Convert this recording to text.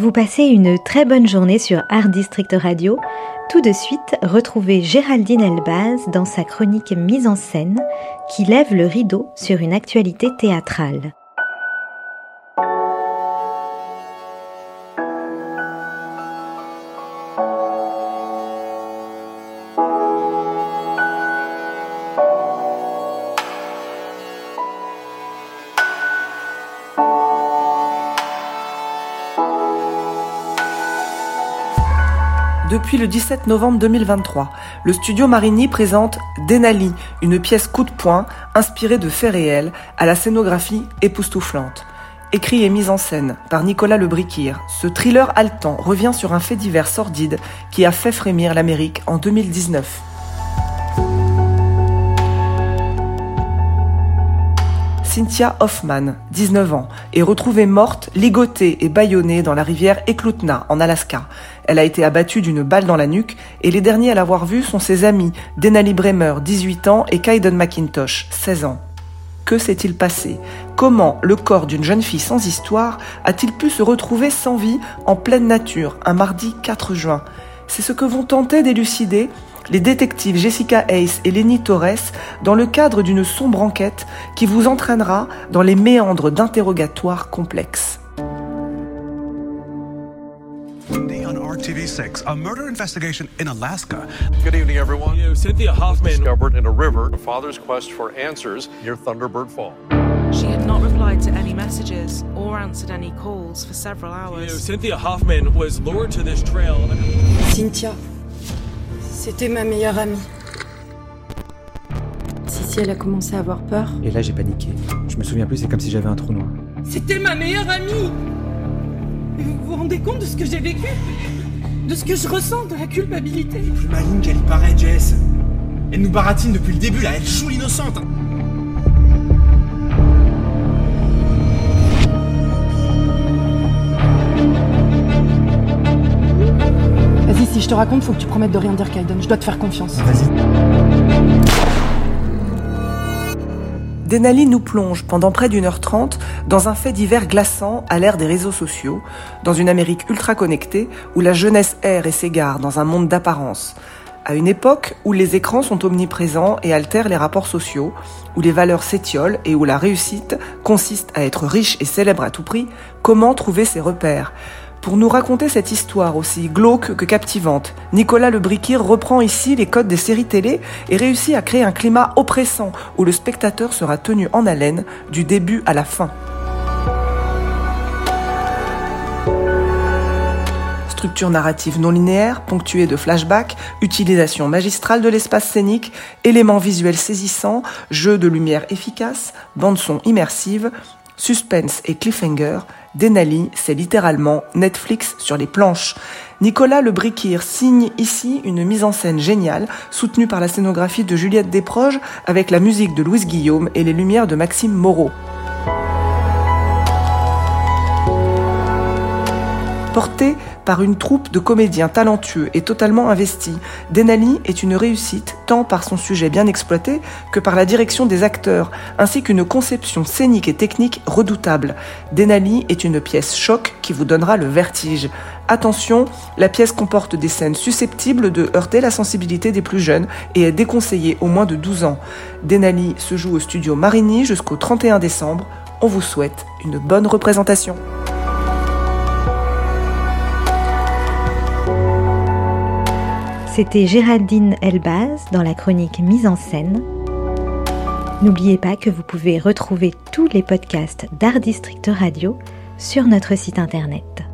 Vous passez une très bonne journée sur Art District Radio. Tout de suite, retrouvez Géraldine Elbaz dans sa chronique mise en scène qui lève le rideau sur une actualité théâtrale. Depuis le 17 novembre 2023, le studio Marigny présente Denali, une pièce coup de poing inspirée de faits réels à la scénographie époustouflante. Écrit et mis en scène par Nicolas Lebriquir, ce thriller haletant revient sur un fait divers sordide qui a fait frémir l'Amérique en 2019. Cynthia Hoffman, 19 ans, est retrouvée morte, ligotée et bâillonnée dans la rivière Eklutna, en Alaska. Elle a été abattue d'une balle dans la nuque et les derniers à l'avoir vue sont ses amis, Denali Bremer, 18 ans, et Kaiden McIntosh, 16 ans. Que s'est-il passé? Comment le corps d'une jeune fille sans histoire a-t-il pu se retrouver sans vie en pleine nature un mardi 4 juin? C'est ce que vont tenter d'élucider les détectives Jessica Hayes et Lenny Torres dans le cadre d'une sombre enquête qui vous entraînera dans les méandres d'interrogatoires complexes. TV6, a murder investigation in Alaska. Good evening, everyone. You, Cynthia Hoffman. Discovered in a river, a father's quest for answers near Thunderbird Fall. She had not replied to any messages or answered any calls for several hours. You, Cynthia Hoffman was lured to this trail. Cynthia, c'était ma meilleure amie. Si, elle a commencé à avoir peur. Et là, j'ai paniqué. Je me souviens plus, c'est comme si j'avais un trou noir. C'était ma meilleure amie Vous vous rendez compte de ce que j'ai vécu? De ce que je ressens, de la culpabilité? Plus maligne qu'elle y paraît, Jess. Elle nous baratine depuis le début, là, elle joue l'innocente. Si je te raconte, faut que tu promettes de rien dire, Kaiden. Je dois te faire confiance. Vas-y. Denali nous plonge pendant près d'une heure trente dans un fait divers glaçant à l'ère des réseaux sociaux, dans une Amérique ultra connectée où la jeunesse erre et s'égare dans un monde d'apparence. À une époque où les écrans sont omniprésents et altèrent les rapports sociaux, où les valeurs s'étiolent et où la réussite consiste à être riche et célèbre à tout prix, comment trouver ses repères? Pour nous raconter cette histoire aussi glauque que captivante, Nicolas Lebriquir reprend ici les codes des séries télé et réussit à créer un climat oppressant où le spectateur sera tenu en haleine du début à la fin. Structure narrative non linéaire, ponctuée de flashbacks, utilisation magistrale de l'espace scénique, éléments visuels saisissants, jeu de lumière efficace, bande son immersive, suspense et cliffhanger, Denali, c'est littéralement Netflix sur les planches. Nicolas Le Briquir signe ici une mise en scène géniale, soutenue par la scénographie de Juliette Desproges, avec la musique de Louise Guillaume et les lumières de Maxime Moreau. Porté par une troupe de comédiens talentueux et totalement investis, Denali est une réussite tant par son sujet bien exploité que par la direction des acteurs, ainsi qu'une conception scénique et technique redoutable. Denali est une pièce choc qui vous donnera le vertige. Attention, la pièce comporte des scènes susceptibles de heurter la sensibilité des plus jeunes et est déconseillée au moins de 12 ans. Denali se joue au studio Marigny jusqu'au 31 décembre. On vous souhaite une bonne représentation. C'était Géraldine Elbaz dans la chronique Mise en scène. N'oubliez pas que vous pouvez retrouver tous les podcasts d'Art District Radio sur notre site internet.